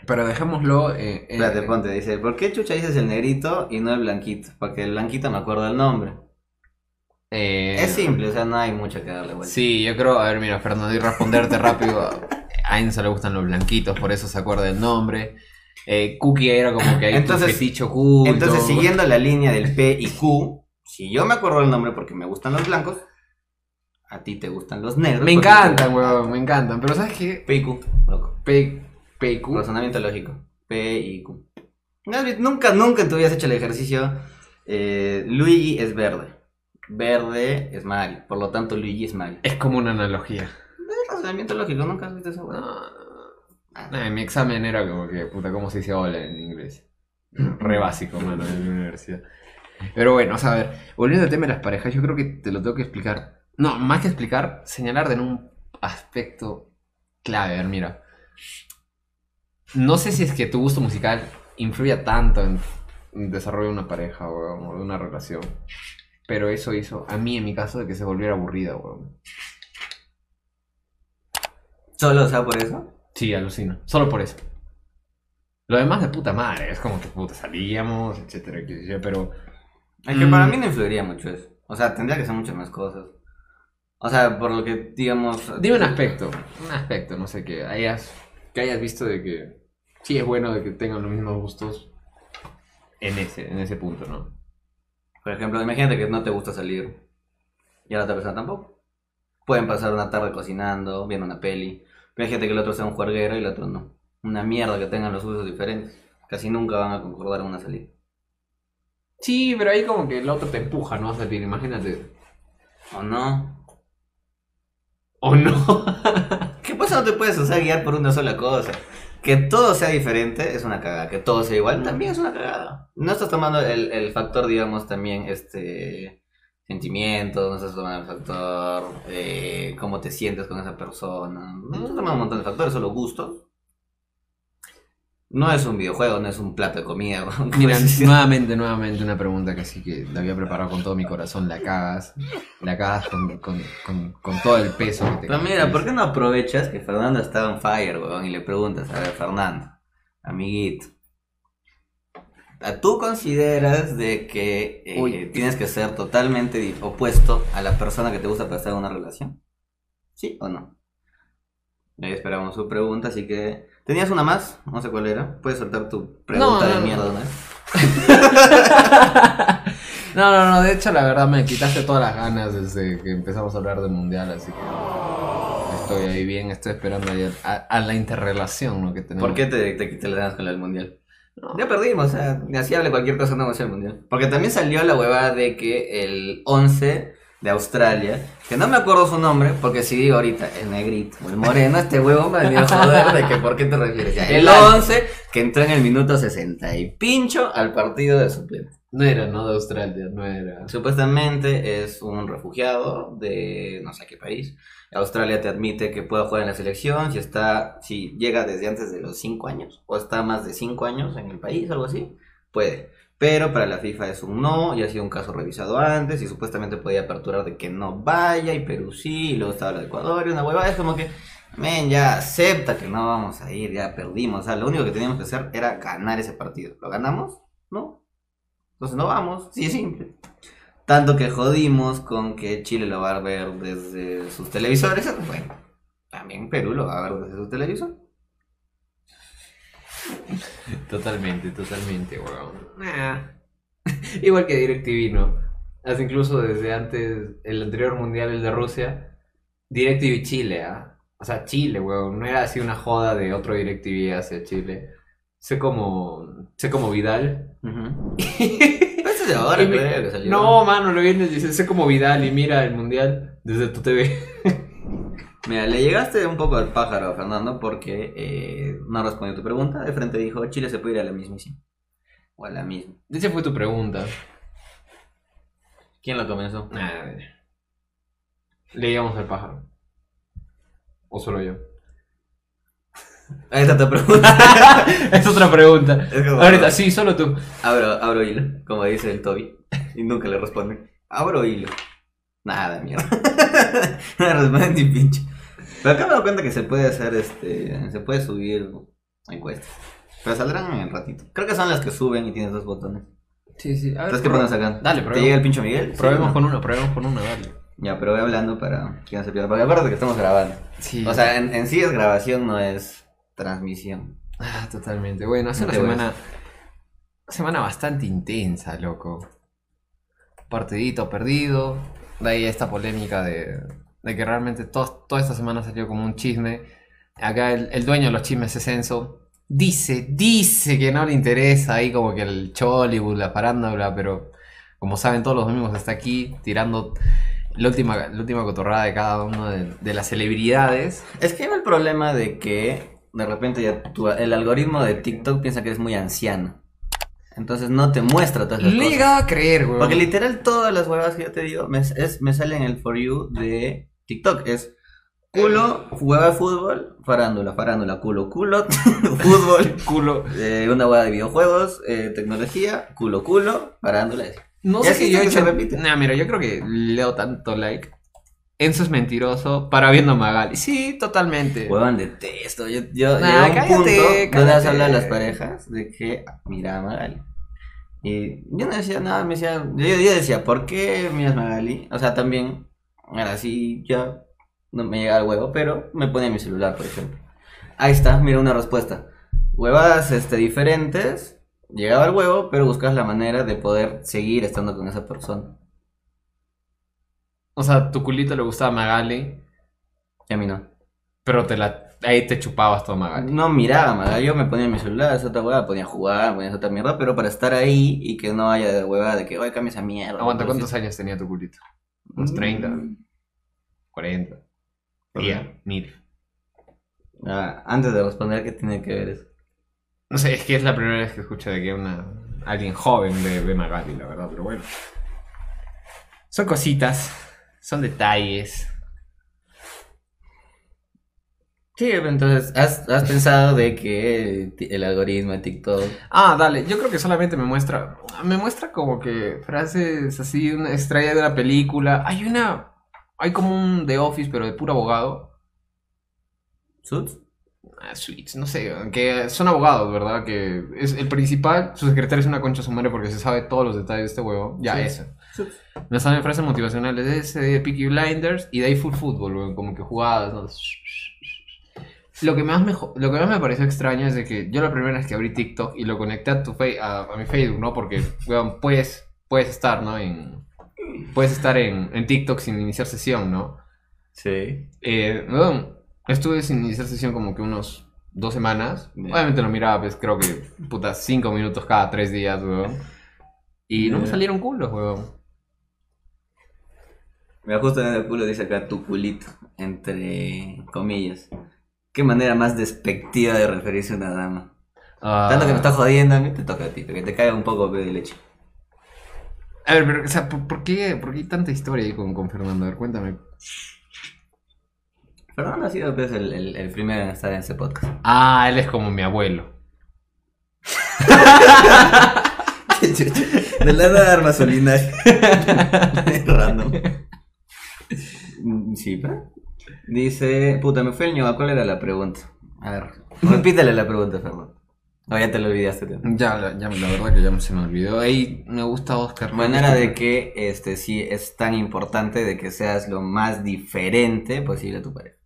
Pero dejémoslo. Eh, eh, Espérate, ponte, dice, ¿por qué chucha dices el negrito y no el blanquito? Porque el blanquito me acuerdo del nombre. eh, Es simple, o sea, no hay mucho que darle vuelta. Sí, yo creo, a ver, mira, Fernando, y responderte <laughs> rápido. A Enzo le gustan los blanquitos, por eso se acuerda del nombre. Eh, Cookie era como que hay Entonces- tu fetiche oculto. Entonces, siguiendo la línea del P y Q, si yo me acuerdo del nombre porque me gustan los blancos, a ti te gustan los negros. Me encantan, weón, me encantan. Pero ¿sabes qué? P y Q, loco. P, PQ. Razonamiento lógico. P y Q. Nunca, nunca tú habías hecho el ejercicio. eh, Luigi es verde. Verde es Mario. Por lo tanto, Luigi es Mario. Es como una analogía. Es razonamiento lógico, nunca has visto eso. No, no, en mi examen era como que, puta, ¿cómo se dice hola en inglés? <laughs> Re básico, mano, en la universidad. Pero bueno, o sea, a ver, volviendo al tema de las parejas, yo creo que te lo tengo que explicar. No, más que explicar, señalar en un aspecto clave. A ver, mira. No sé si es que tu gusto musical influya tanto en el desarrollo de una pareja weón, o de una relación. Pero eso hizo, a mí en mi caso, de que se volviera aburrida, weón. Solo, o sea, por eso. Sí, alucino. Solo por eso. Lo demás de puta madre. Es como que puta salíamos, etcétera, qué yo, pero. Es que Mm. para mí no influiría mucho eso. O sea, tendría que ser muchas más cosas. O sea, por lo que, digamos... Dime un aspecto. Un aspecto, no sé, que hayas. Que hayas visto de que. Sí es bueno de que tengan los mismos gustos. En ese, en ese punto, ¿no? Por ejemplo, imagínate que no te gusta salir. Y a la otra persona tampoco. Pueden pasar una tarde cocinando, viendo una peli. Imagínate que el otro sea un juerguero y el otro no. Una mierda que tengan los usos diferentes. Casi nunca van a concordar en una salida. Sí, pero ahí como que el otro te empuja, ¿no? A salir, imagínate. ¿O no? ¿O no? <laughs> ¿Qué pasa? No te puedes o sea, guiar por una sola cosa. Que todo sea diferente es una cagada. Que todo sea igual también es una cagada. No estás tomando el, el factor, digamos, también, este... Sentimientos, no estás tomando el factor... eh, cómo te sientes con esa persona. No estás tomando un montón de factores, solo gustos. No es un videojuego, no es un plato de comida. <laughs> Mira, nuevamente, nuevamente una pregunta que sí que la había preparado con todo mi corazón. La cagas. La cagas con, con, con, con todo el peso que te Pero mira, ¿por qué no aprovechas que Fernando está on fire, weón? Y le preguntas, a ver, Fernando, amiguito. ¿a ¿Tú consideras de que eh, tienes que ser totalmente opuesto a la persona que te gusta para estar en una relación? ¿Sí o no? Ahí esperamos su pregunta, así que... ¿Tenías una más? No sé cuál era. Puedes soltar tu pregunta No, de no, mierda, ¿no? <laughs> No, no, no, de hecho la verdad me quitaste todas las ganas desde que empezamos a hablar del mundial, así que estoy ahí bien, estoy esperando a, a la interrelación ¿no? que tenemos. ¿Por qué te, te quitas las ganas con el mundial? Ya perdimos, o sea, ni así hable cualquier cosa, no va a ser el mundial. Porque también salió la huevada de que el 11 de Australia, que no me acuerdo su nombre, porque si digo ahorita el negrito o el moreno, este huevo me ha venido a joder de que por qué te refieres. Ya, el 11 que entró en el minuto 60 y pincho al partido de suplente. No era, no de Australia, no era. Supuestamente es un refugiado de no sé qué país. Australia te admite que pueda jugar en la selección si está, si llega desde antes de los 5 años o está más de 5 años en el país, algo así, puede. Pero para la FIFA es un no, y ha sido un caso revisado antes, y supuestamente podía aperturar de que no vaya, y Perú sí, y luego estaba la de Ecuador, y una huevada, es como que, men, ya acepta que no vamos a ir, ya perdimos, o sea, lo único que teníamos que hacer era ganar ese partido. ¿Lo ganamos? No. Entonces no vamos, sí es simple. Tanto que jodimos con que Chile lo va a ver desde sus televisores. Bueno, también Perú lo va a ver desde su televisor. Totalmente, totalmente, weón. Nah. <laughs> Igual que DirecTV, ¿no? Hace incluso desde antes, el anterior mundial, el de Rusia, DirecTV Chile, ¿ah? O sea, Chile, weón. No era así una joda de otro DirecTV hacia Chile. Sé como, sé como Vidal. <laughs> Pero eso es de ahora, Y mi- creo que salió. no, mano, lo vienes y dices, sé como Vidal y mira el mundial desde tu TV. <laughs> Mira, le llegaste un poco al pájaro a Fernando porque eh, no respondió tu pregunta. De frente dijo, Chile se puede ir a la mismísima. O a la misma. Esa fue tu pregunta. ¿Quién lo comenzó? Nah, Le llegamos al pájaro. ¿O solo yo? Ahí está tu pregunta. <laughs> es otra pregunta. Es como- Ahorita, sí, solo tú. Abro, abro hilo, como dice el Toby. Y nunca le responde. Abro hilo. Nada, mierda. <laughs> no le responde ni pinche. Pero acá me doy cuenta que se puede hacer este. Se puede subir encuestas. Pero saldrán en el ratito. Creo que son las que suben y tienes dos botones. Sí, sí. A Entonces, ¿qué pones acá? Dale, ¿Te probemos. llega el pincho Miguel? Probemos con una, probemos con una, dale. Ya, pero voy hablando para que no se pierda. Porque acuérdate que estamos grabando. Sí. O sea, en, en sí es grabación, no es transmisión. Ah, totalmente. Bueno, hace No una te semana. Una semana bastante intensa, loco. Partidito perdido. De ahí esta polémica de, de que realmente to- toda esta semana salió como un chisme. Acá el, dueño de los chismes es Enzo. Dice, dice que no le interesa ahí como que el Chollywood, la parándula, pero como saben todos los domingos está aquí tirando la última, la última cotorrada de cada uno de, las celebridades. Es que hay el problema de que de repente el algoritmo de TikTok piensa que eres muy anciano. Entonces no te muestra todas las Le cosas. llegado a creer, güey. Porque literal todas las huevas que yo te digo me, es, me salen en el For You de TikTok. Es culo, hueva de fútbol, farándula, farándula, culo, culo, <laughs> fútbol, <laughs> culo. eh, una hueva de videojuegos, eh, tecnología, culo, culo, farándula. No sé si yo he se hecho. repite. Nah, mira, yo creo que leo tanto like. Enzo es mentiroso para viendo a Magali. Sí, totalmente. Huevón detesto. Yo, yo Nah, a un cállate, punto donde cállate. hablado a las parejas de que mira a Magali. Y yo no decía nada, me decía, yo, yo decía, ¿por qué miras Magali? O sea, también era así, ya no me llega al huevo, pero me ponía mi celular, por ejemplo. Ahí está, mira una respuesta. Huevadas este, diferentes, llegaba al huevo, pero buscas la manera de poder seguir estando con esa persona. O sea, tu culito le gustaba a Magali, Y a mí no. pero te la, ahí te chupabas todo Magali. No miraba, Magali, yo me ponía mi celular, esa otra hueá, ponía a jugar, ponía esa otra mierda, pero para estar ahí y que no haya de hueva de que, oye, cambia esa mierda. Aguanta, ¿cuántos años tenía tu culito? Unos 30, 40. Por Ya, ahí. mira. Ah, antes de responder, ¿qué tiene que ver eso? No sé, es que es la primera vez que escucho de que una alguien joven ve, ve Magali, la verdad, pero bueno. Son cositas, son detalles. Sí, entonces, ¿has, has pensado de que el algoritmo de TikTok... Ah, dale, yo creo que solamente me muestra, me muestra como que frases así, una estrella de una película. Hay una, hay como un The Office, pero de puro abogado. ¿Suits? Ah, Suits, no sé, que son abogados, ¿verdad? Que es el principal, su secretario es una concha su madre porque se sabe todos los detalles de este huevo. Ya, Sí. eso. Me salen frases motivacionales de ese, de Peaky Blinders y de ahí Full weón, como que jugadas, ¿no? Lo que, más me, lo que más me pareció extraño es de que yo la primera vez que abrí TikTok y lo conecté a, tu fe- a, a mi Facebook, ¿no? Porque, weón, puedes, puedes estar, ¿no? En, puedes estar en, en TikTok sin iniciar sesión, ¿no? Sí. Eh, weón, estuve sin iniciar sesión como que unos dos semanas. Obviamente lo miraba, pues creo que, puta, cinco minutos cada tres días, weón. Y no me salieron culos, weón. Me ajusto en el culo, dice acá tu culito, entre comillas. Qué manera más despectiva de referirse a una dama. Ah. Tanto que me está jodiendo, a mí te toca a ti, que te caiga un poco de leche. A ver, pero, o sea, ¿por, por qué, ¿por qué hay tanta historia ahí con, con Fernando? A ver, cuéntame. Fernando ha sido pues, el, el, el primero en estar en ese podcast. Ah, él es como mi abuelo. <laughs> de la nada arma su linaje. <laughs> Random. Mm, Sí, ¿pa? Dice, puta, me fue el ñoa, ¿cuál era la pregunta? A ver, repítale la pregunta, Fernando. O ya te lo olvidaste. tío. Ya, la- ya, la verdad que ya se me olvidó. Ahí me gusta Oscar. Bueno, era de que este sí es tan importante de que seas lo más diferente posible a tu pareja.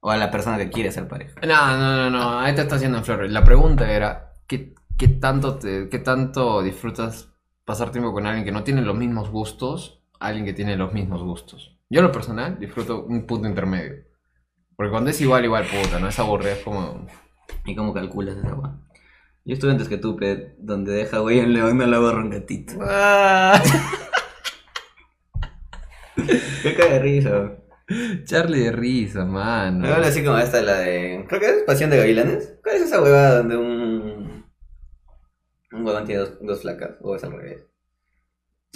O a la persona que quiere ser pareja. No, no, no, no, ahí te está haciendo en flores. La pregunta era, ¿qué, qué tanto te, qué tanto disfrutas pasar tiempo con alguien que no tiene los mismos gustos alguien que tiene los mismos gustos? Yo en lo personal disfruto un punto intermedio. Porque cuando es igual, igual, puta, ¿no? Es aburrido, es como... ¿Y cómo calculas esa weá? Yo estuve antes que tú, pe, donde deja güey un león, no lo agarra un gatito. Qué caga de risa. Charlie de risa, mano. Me habla así como esta, la de. Creo que es Pasión de Gavilanes. ¿Cuál es esa huevada donde un. Un huevón tiene dos, dos flacas? O es al revés.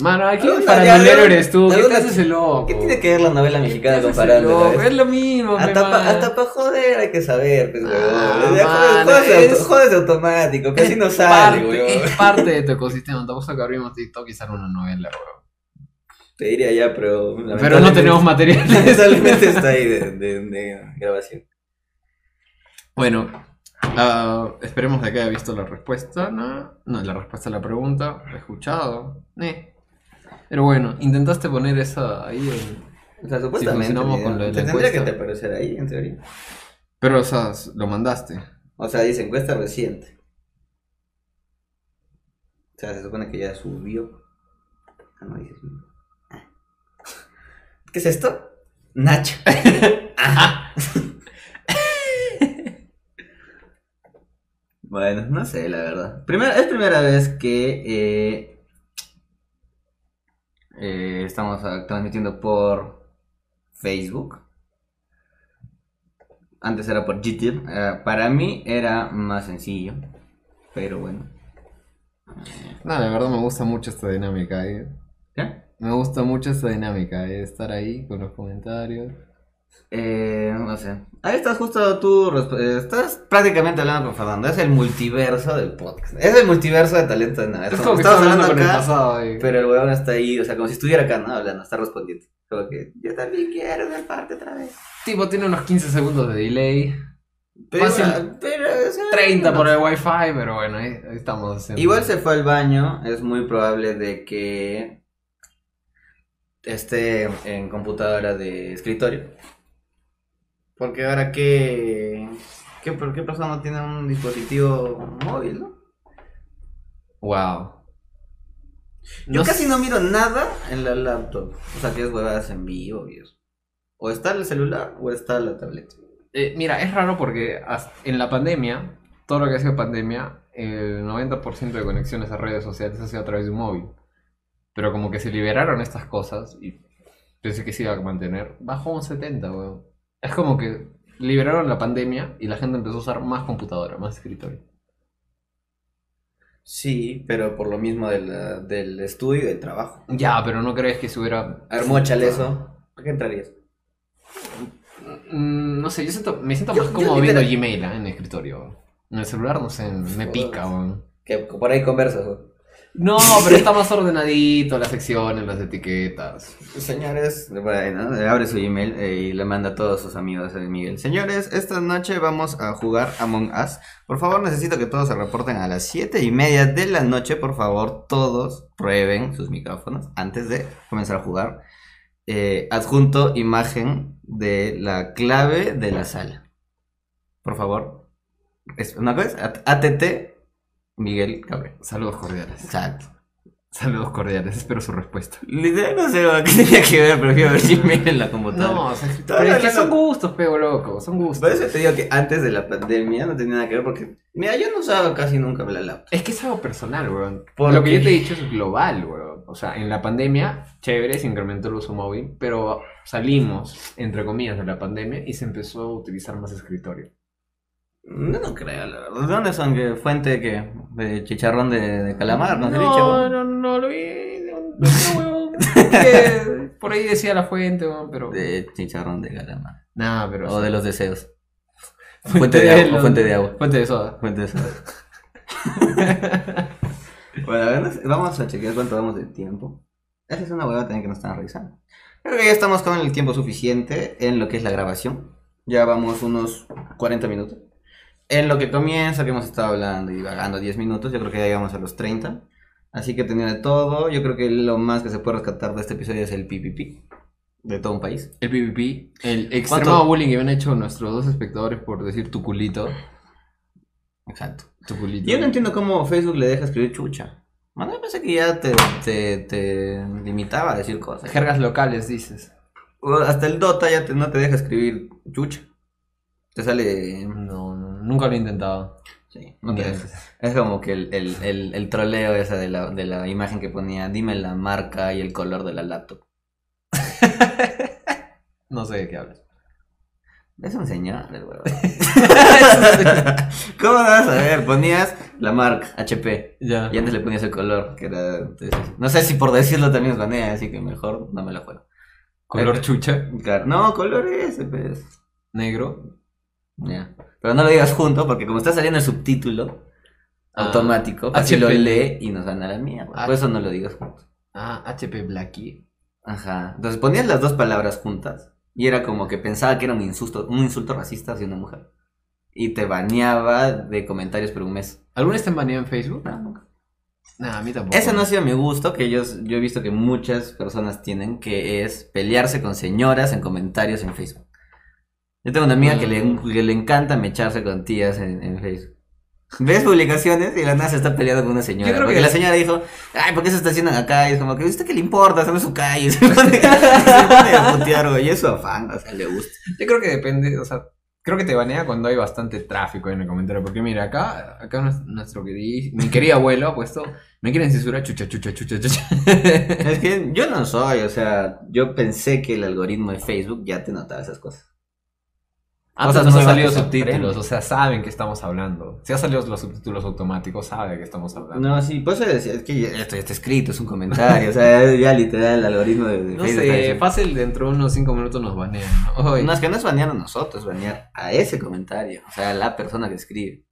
Mano, aquí el alguna- eres tú. ¿Qué te haces el loco? ¿Qué tiene que ver la novela mexicana ¿Qué con te loco? Es lo mismo, Hasta, pa, mano. hasta pa joder hay que saber, pues, Ah. Ya mano, jodes, es- jodes automático, que así no Es sale. Es parte de tu ecosistema. Tampoco que abrimos TikTok y sale una novela, weón. Te diría ya, pero. Pero no tenemos material. <laughs> Lamentablemente está ahí de, de, de grabación. Bueno, ah, esperemos de que haya visto la respuesta, ¿no? No, la respuesta a la pregunta, escuchado. Eh. Pero bueno, intentaste poner esa ahí en... O sea, supuestamente. funcionamos mi con idea. lo de la Te tendría que te aparecer ahí, en teoría. Pero, o sea, lo mandaste. O sea, dice encuesta reciente. O sea, se supone que ya subió. Ah, no dice subió. Ah. ¿Qué es esto? Nacho. <laughs> <laughs> bueno, no sé, la verdad. Primera, es primera vez que eh, eh, estamos ah, transmitiendo por Facebook. Antes era por YouTube. Eh, para mí era más sencillo. Pero bueno. No, la verdad me gusta mucho esta dinámica. ¿eh? ¿Qué? Me gusta mucho esta dinámica, ¿eh? estar ahí con los comentarios. Eh, no sé. Ahí estás justo tú. eh, Estás prácticamente hablando con Fernando. Es el multiverso del podcast. Es el multiverso de talento de nada. Es como que estamos estaba hablando con el acá, pasado. Pero el weón está ahí. O sea, como si estuviera acá, ¿no? Hablando, está respondiendo. Como que yo también quiero ser parte otra vez. Tipo, tiene unos 15 segundos de delay. Pero, Fácil. pero, o sea, 30 no por el wifi, pero bueno, ahí, ahí estamos haciendo. Igual se fue al baño, es muy probable de que esté en computadora de escritorio. Porque ahora que... ¿Qué, ¿Por qué persona no tiene un dispositivo móvil, no? Wow. Yo casi no miro nada en la laptop. O sea, que es huevadas en vivo y eso. O está el celular o está la tableta. Eh, mira, es raro porque en la pandemia, todo lo que ha sido pandemia, el 90% de conexiones a redes sociales ha sido a través de un móvil. Pero como que se liberaron estas cosas y pensé que se iba a mantener, bajó un 70, weón. Es como que liberaron la pandemia y la gente empezó a usar más computadora, más escritorio. Sí, pero por lo mismo de la- del estudio y del trabajo. Ya, pero no crees que se hubiera... A ver, mochale eso. ¿Por qué entrarías? Mm, no sé, yo siento, me siento Yo- más yo cómodo literal- viendo Gmail ¿eh? en el escritorio. En el celular, no sé, me pica, weón. Que por ahí conversas, güey. No, pero está más ordenadito, las secciones, las etiquetas. Señores, bueno, abre su Gmail eh, y le manda a todos sus amigos a Miguel. Señores, esta noche vamos a jugar Among Us. Por favor, necesito que todos se reporten a las 7 y media de la noche. Por favor, todos prueben sus micrófonos antes de comenzar a jugar. Eh, adjunto imagen de la clave de la sala. Por favor. Una vez, ATT Miguel Cabrera. Saludos cordiales. Exacto. Saludos cordiales, espero su respuesta. Literal no sé qué tenía que ver, prefiero ver Gmail en la computadora. No, o sea, pero es que son gustos, pego loco, son gustos. Por eso te digo que antes de la pandemia no tenía nada que ver porque, mira, yo no usaba casi nunca la laptop. Es que es algo personal, weón. ¿Por Lo que yo te he dicho es global, weón. O sea, en la pandemia, chévere, se incrementó el uso móvil, pero salimos, entre comillas, de la pandemia y se empezó a utilizar más escritorio. No, no creo, la verdad. ¿De dónde son? ¿Qué fuente que de chicharrón de, de calamar? ¿No, No, no, no lo vi. No, no. <laughs> Que Por ahí decía la fuente, pero. De chicharrón de calamar. Nah, pero. O de los deseos. Fuente de agua. o Fuente de agua. Fuente de soda. Fuente de soda. <laughs> bueno, a ver, no vamos a chequear cuánto vamos de tiempo. Esa es una hueá también que nos están revisando. Creo que ya estamos con el tiempo suficiente en lo que es la grabación. Ya vamos unos 40 minutos. En lo que comienza, que hemos estado hablando y divagando 10 minutos, yo creo que ya llegamos a los 30. Así que teniendo de todo, yo creo que lo más que se puede rescatar de este episodio es el PPP de todo un país. El PvP. El ¿Cuánto? extremado bullying que han hecho nuestros dos espectadores por decir tu culito. Exacto. Tu culito. Yo no entiendo cómo Facebook le deja escribir chucha. Bueno, yo pensé que ya te, te, te limitaba a decir cosas. Jergas locales, dices. O Hasta el Dota ya te- no te deja escribir chucha. Te sale... No, nunca lo he intentado. Sí, Ni deja. Es como que el, el, el, el troleo esa de la, de la imagen que ponía, dime la marca y el color de la laptop. <laughs> No sé de qué hablas. Es un señor, el huevo. <laughs> ¿Cómo no vas a ver? Ponías la marca, HP. Ya. Y antes le ponías el color, que era... No sé si por decirlo también es banea, así que mejor no me la juego. Color chucha. Claro, No, color ese, pues. Negro. Ya. Pero no lo digas junto, porque como está saliendo el subtítulo Ah, automático, así lo HP. lee y nos van a la mierda. Ah. Por eso no lo digas junto. Ah, HP Blackie. Ajá. Entonces ponías las dos palabras juntas y era como que pensaba que era un insulto, un insulto racista hacia una mujer. Y te baneaba de comentarios por un mes. ¿Alguna vez te baneado en Facebook? No, nunca. Nah, a mí tampoco. Ese no ha sido mi gusto, que yo, yo he visto que muchas personas tienen, que es pelearse con señoras en comentarios en Facebook. Yo tengo una amiga que, le, que le encanta mecharse con tías en, en Facebook. Ves publicaciones y la nada se está peleando con una señora. Yo creo porque que- la señora dijo, ay, ¿por qué se está haciendo acá? Y es como que, ¿usted qué le importa? Estamos en su calle. <laughs> Se pone, se pone a putear, güey. Y es su afán, o sea, le gusta. Yo creo que depende, o sea, creo que te banea cuando hay bastante tráfico en el comentario. Porque mira, acá, acá nues- nuestro querido, mi querido abuelo ha puesto, me quieren censurar chucha, chucha, chucha, chucha. Es que yo no soy, o sea, yo pensé que el algoritmo de Facebook ya te notaba esas cosas. Antes Cosas nos han nuevas salido que se subtítulos, o sea, saben que estamos hablando. Si han salido los subtítulos automáticos, sabe que estamos hablando. No, sí, pues decía, es que esto ya está escrito, es un comentario, o sea, ya literal el algoritmo de, de No Facebook sé, fácil dentro de unos 5 minutos nos banean. ¿no? No, es que no es banear a nosotros, es banear a ese comentario, o sea, a la persona que escribe.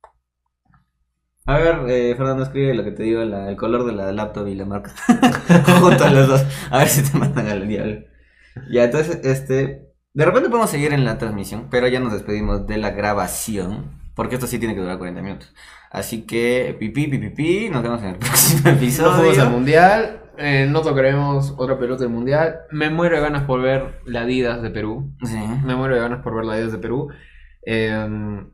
A ver, eh, Fernando, escribe lo que te digo, la- el color de la laptop y la marca. <laughs> Junto a los dos, a ver si te mandan al diablo. Ya, entonces, este, de repente podemos seguir en la transmisión, pero ya nos despedimos de la grabación, porque esto sí tiene que durar 40 minutos. Así que, pipí, pipí, pipí, nos vemos en el <laughs> próximo no episodio. fuimos al mundial. eh, no tocaremos otra pelota del mundial. Me muero de ganas por ver la Adidas de Perú. Sí. Me muero de ganas por ver la Adidas de Perú. Eh,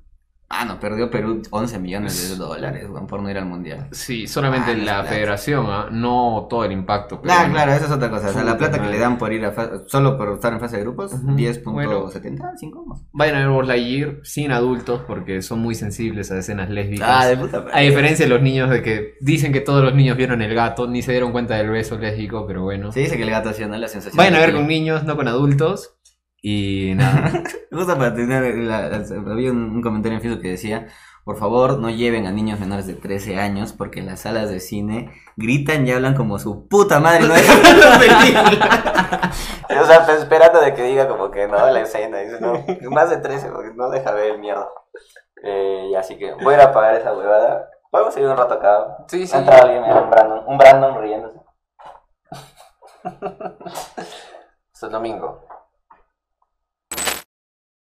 Ah, no, perdió Perú <laughs> 11 millones de dólares, por no ir al mundial. sí, solamente Ah, la plata. federación, ¿ah? no todo el impacto. pero Ah, bueno. claro, esa es otra cosa. O sea, la plata que le dan por ir a solo por estar en fase de grupos, Ujú. 10.75. más. Vayan a ver Lightyear sin adultos porque son muy sensibles a escenas lésbicas. Ah, de puta madre. A diferencia de los niños de que dicen que todos los niños vieron el gato, ni se dieron cuenta del beso lésbico, pero bueno. Se dice que el gato hacía la sensación. Vayan a ver con niños, no con adultos. Y <laughs> nada. Justo para tener. la- la- había un, un comentario en Facebook que decía: Por favor, no lleven a niños menores de 13 años porque en las salas de cine gritan y hablan como su puta madre. No <laughs> o sea, pues, esperando de que diga como que no, la escena. Dice, no, más de 13 porque no deja ver el miedo. Eh, y así que voy a ir a apagar esa huevada. Podemos seguir un rato acá. Sí, sí. Entra alguien, un Brandon, un Brandon riéndose. <laughs> Hasta el domingo.